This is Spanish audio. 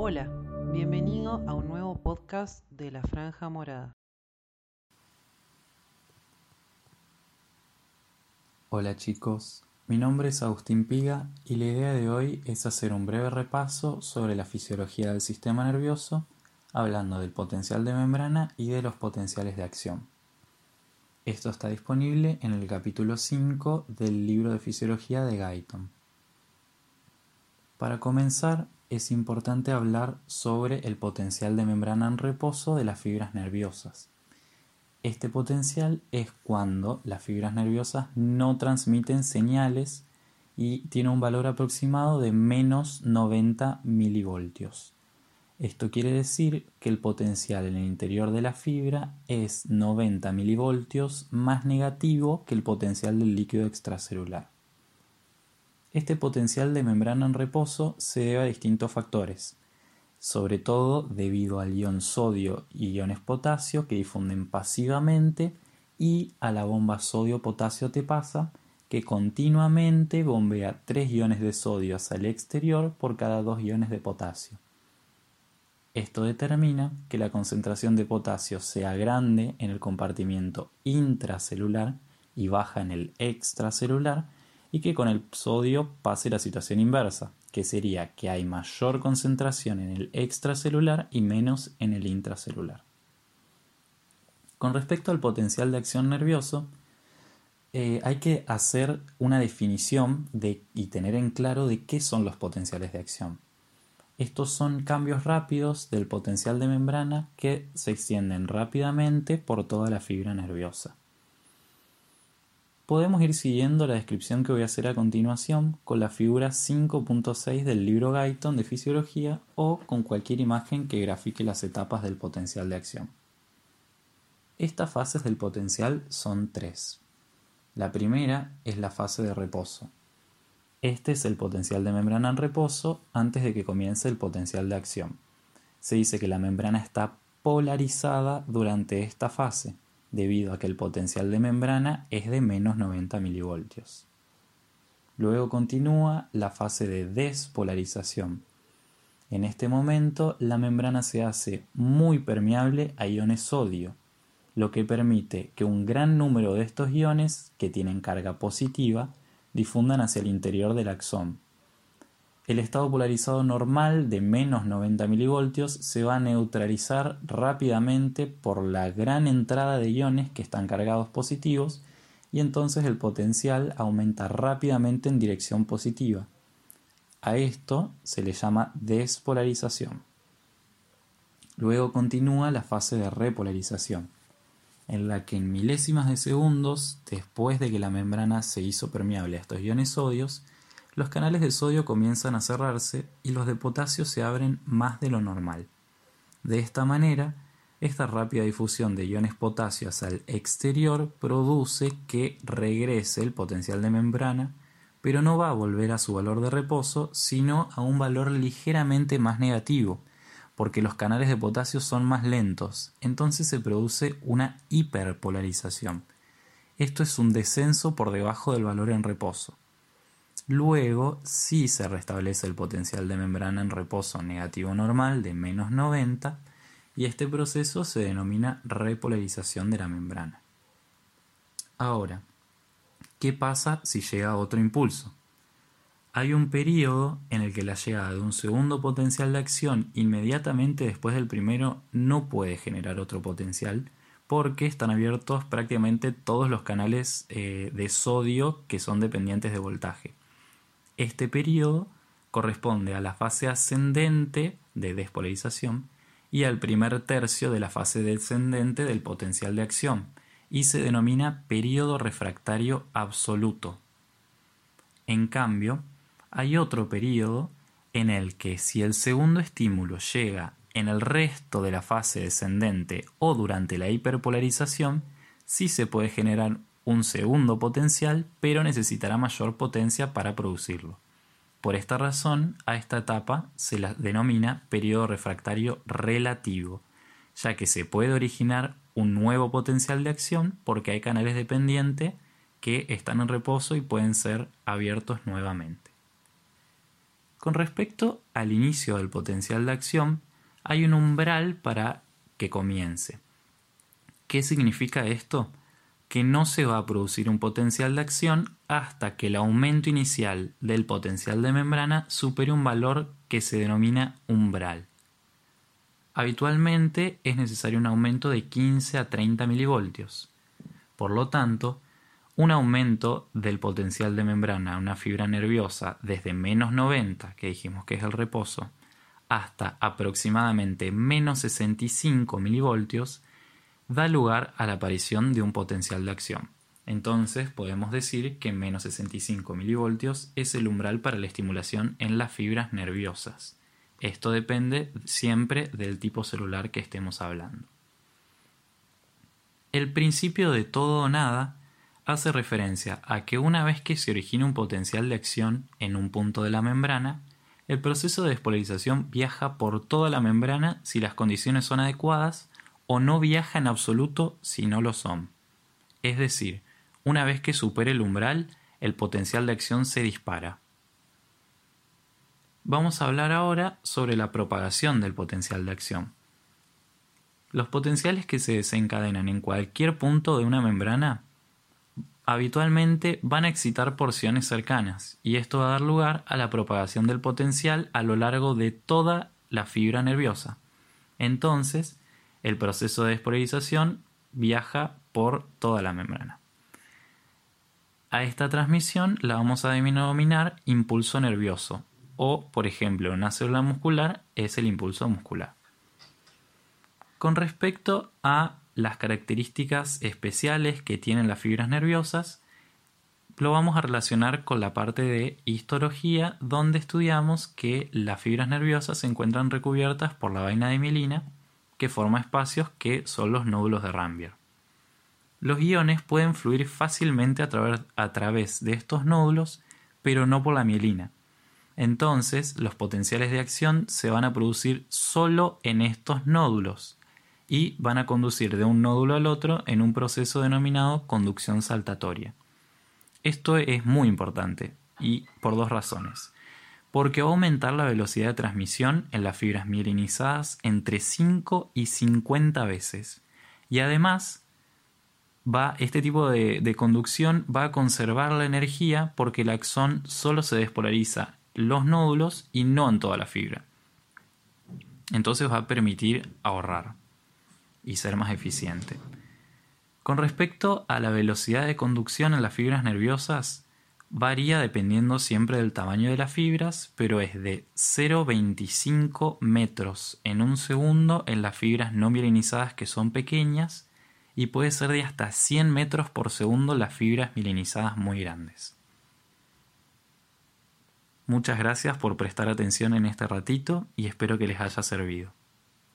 Hola, bienvenido a un nuevo podcast de La Franja Morada. Hola chicos, mi nombre es Agustín Piga y la idea de hoy es hacer un breve repaso sobre la fisiología del sistema nervioso, hablando del potencial de membrana y de los potenciales de acción. Esto está disponible en el capítulo 5 del libro de fisiología de Guyton. Para comenzar, es importante hablar sobre el potencial de membrana en reposo de las fibras nerviosas. Este potencial es cuando las fibras nerviosas no transmiten señales y tiene un valor aproximado de menos 90 milivoltios. Esto quiere decir que el potencial en el interior de la fibra es 90 milivoltios más negativo que el potencial del líquido extracelular. Este potencial de membrana en reposo se debe a distintos factores, sobre todo debido al ion sodio y iones potasio que difunden pasivamente y a la bomba sodio-potasio te pasa que continuamente bombea 3 iones de sodio hacia el exterior por cada 2 iones de potasio. Esto determina que la concentración de potasio sea grande en el compartimiento intracelular y baja en el extracelular y que con el sodio pase la situación inversa, que sería que hay mayor concentración en el extracelular y menos en el intracelular. Con respecto al potencial de acción nervioso, eh, hay que hacer una definición de, y tener en claro de qué son los potenciales de acción. Estos son cambios rápidos del potencial de membrana que se extienden rápidamente por toda la fibra nerviosa. Podemos ir siguiendo la descripción que voy a hacer a continuación con la figura 5.6 del libro Guyton de fisiología o con cualquier imagen que grafique las etapas del potencial de acción. Estas fases del potencial son tres. La primera es la fase de reposo, este es el potencial de membrana en reposo antes de que comience el potencial de acción. Se dice que la membrana está polarizada durante esta fase, debido a que el potencial de membrana es de menos 90 milivoltios. Luego continúa la fase de despolarización. En este momento la membrana se hace muy permeable a iones sodio, lo que permite que un gran número de estos iones, que tienen carga positiva, difundan hacia el interior del axón. El estado polarizado normal de menos 90 milivoltios se va a neutralizar rápidamente por la gran entrada de iones que están cargados positivos y entonces el potencial aumenta rápidamente en dirección positiva. A esto se le llama despolarización. Luego continúa la fase de repolarización en la que en milésimas de segundos, después de que la membrana se hizo permeable a estos iones sodios, los canales de sodio comienzan a cerrarse y los de potasio se abren más de lo normal. De esta manera, esta rápida difusión de iones potasio hacia el exterior produce que regrese el potencial de membrana, pero no va a volver a su valor de reposo, sino a un valor ligeramente más negativo, porque los canales de potasio son más lentos, entonces se produce una hiperpolarización. Esto es un descenso por debajo del valor en reposo. Luego sí se restablece el potencial de membrana en reposo negativo normal de menos 90 y este proceso se denomina repolarización de la membrana. Ahora, ¿qué pasa si llega otro impulso? hay un periodo en el que la llegada de un segundo potencial de acción inmediatamente después del primero no puede generar otro potencial porque están abiertos prácticamente todos los canales eh, de sodio que son dependientes de voltaje. Este periodo corresponde a la fase ascendente de despolarización y al primer tercio de la fase descendente del potencial de acción y se denomina periodo refractario absoluto. En cambio, hay otro periodo en el que si el segundo estímulo llega en el resto de la fase descendente o durante la hiperpolarización, sí se puede generar un segundo potencial, pero necesitará mayor potencia para producirlo. Por esta razón, a esta etapa se la denomina periodo refractario relativo, ya que se puede originar un nuevo potencial de acción porque hay canales dependientes que están en reposo y pueden ser abiertos nuevamente. Con respecto al inicio del potencial de acción, hay un umbral para que comience. ¿Qué significa esto? Que no se va a producir un potencial de acción hasta que el aumento inicial del potencial de membrana supere un valor que se denomina umbral. Habitualmente es necesario un aumento de 15 a 30 milivoltios. Por lo tanto, un aumento del potencial de membrana a una fibra nerviosa desde menos 90, que dijimos que es el reposo, hasta aproximadamente menos 65 milivoltios, da lugar a la aparición de un potencial de acción. Entonces podemos decir que menos 65 milivoltios es el umbral para la estimulación en las fibras nerviosas. Esto depende siempre del tipo celular que estemos hablando. El principio de todo o nada hace referencia a que una vez que se origina un potencial de acción en un punto de la membrana, el proceso de despolarización viaja por toda la membrana si las condiciones son adecuadas o no viaja en absoluto si no lo son. Es decir, una vez que supere el umbral, el potencial de acción se dispara. Vamos a hablar ahora sobre la propagación del potencial de acción. Los potenciales que se desencadenan en cualquier punto de una membrana habitualmente van a excitar porciones cercanas y esto va a dar lugar a la propagación del potencial a lo largo de toda la fibra nerviosa. Entonces, el proceso de despolarización viaja por toda la membrana. A esta transmisión la vamos a denominar impulso nervioso o, por ejemplo, una célula muscular es el impulso muscular. Con respecto a las características especiales que tienen las fibras nerviosas, lo vamos a relacionar con la parte de histología, donde estudiamos que las fibras nerviosas se encuentran recubiertas por la vaina de mielina, que forma espacios que son los nódulos de Rambier. Los iones pueden fluir fácilmente a a través de estos nódulos, pero no por la mielina. Entonces, los potenciales de acción se van a producir solo en estos nódulos y van a conducir de un nódulo al otro en un proceso denominado conducción saltatoria. Esto es muy importante y por dos razones. Porque va a aumentar la velocidad de transmisión en las fibras mielinizadas entre 5 y 50 veces. Y además, va, este tipo de, de conducción va a conservar la energía porque el axón solo se despolariza los nódulos y no en toda la fibra. Entonces va a permitir ahorrar y ser más eficiente. Con respecto a la velocidad de conducción en las fibras nerviosas, varía dependiendo siempre del tamaño de las fibras, pero es de 0,25 metros en un segundo en las fibras no mielinizadas que son pequeñas y puede ser de hasta 100 metros por segundo las fibras mielinizadas muy grandes. Muchas gracias por prestar atención en este ratito y espero que les haya servido.